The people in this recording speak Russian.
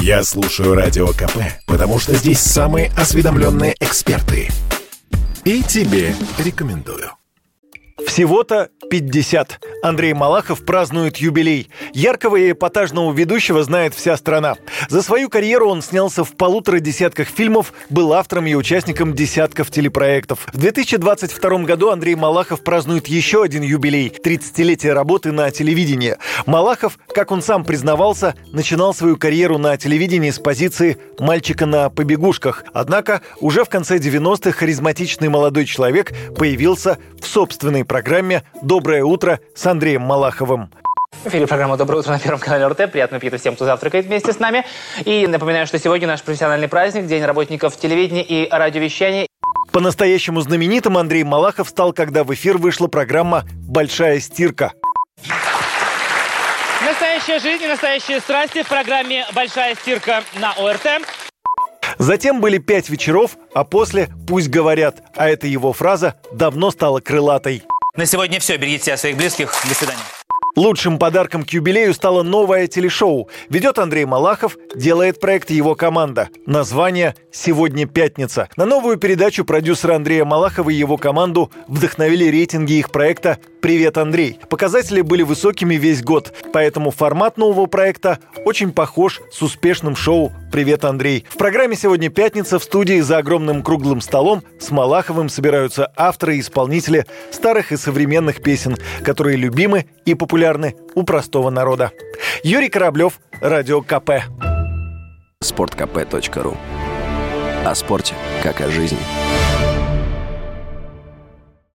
Я слушаю Радио КП, потому что здесь самые осведомленные эксперты. И тебе рекомендую. Всего-то 50. Андрей Малахов празднует юбилей. Яркого и эпатажного ведущего знает вся страна. За свою карьеру он снялся в полутора десятках фильмов, был автором и участником десятков телепроектов. В 2022 году Андрей Малахов празднует еще один юбилей – 30-летие работы на телевидении. Малахов, как он сам признавался, начинал свою карьеру на телевидении с позиции мальчика на побегушках. Однако уже в конце 90-х харизматичный молодой человек появился в собственной программе «Доброе утро» с Андреем Малаховым. В эфире программа «Доброе утро» на Первом канале РТ. Приятного аппетита всем, кто завтракает вместе с нами. И напоминаю, что сегодня наш профессиональный праздник, День работников телевидения и радиовещания. По-настоящему знаменитым Андрей Малахов стал, когда в эфир вышла программа «Большая стирка». Настоящая жизнь и настоящие страсти в программе «Большая стирка» на ОРТ. Затем были пять вечеров, а после «Пусть говорят», а эта его фраза давно стала крылатой. На сегодня все. Берегите себя своих близких. До свидания. Лучшим подарком к юбилею стало новое телешоу. Ведет Андрей Малахов, делает проект его команда. Название «Сегодня пятница». На новую передачу продюсера Андрея Малахова и его команду вдохновили рейтинги их проекта «Привет, Андрей». Показатели были высокими весь год, поэтому формат нового проекта очень похож с успешным шоу «Привет, Андрей». В программе сегодня пятница в студии за огромным круглым столом с Малаховым собираются авторы и исполнители старых и современных песен, которые любимы и популярны у простого народа. Юрий Кораблев, Радио КП. Спорткп.ру О спорте, как о жизни.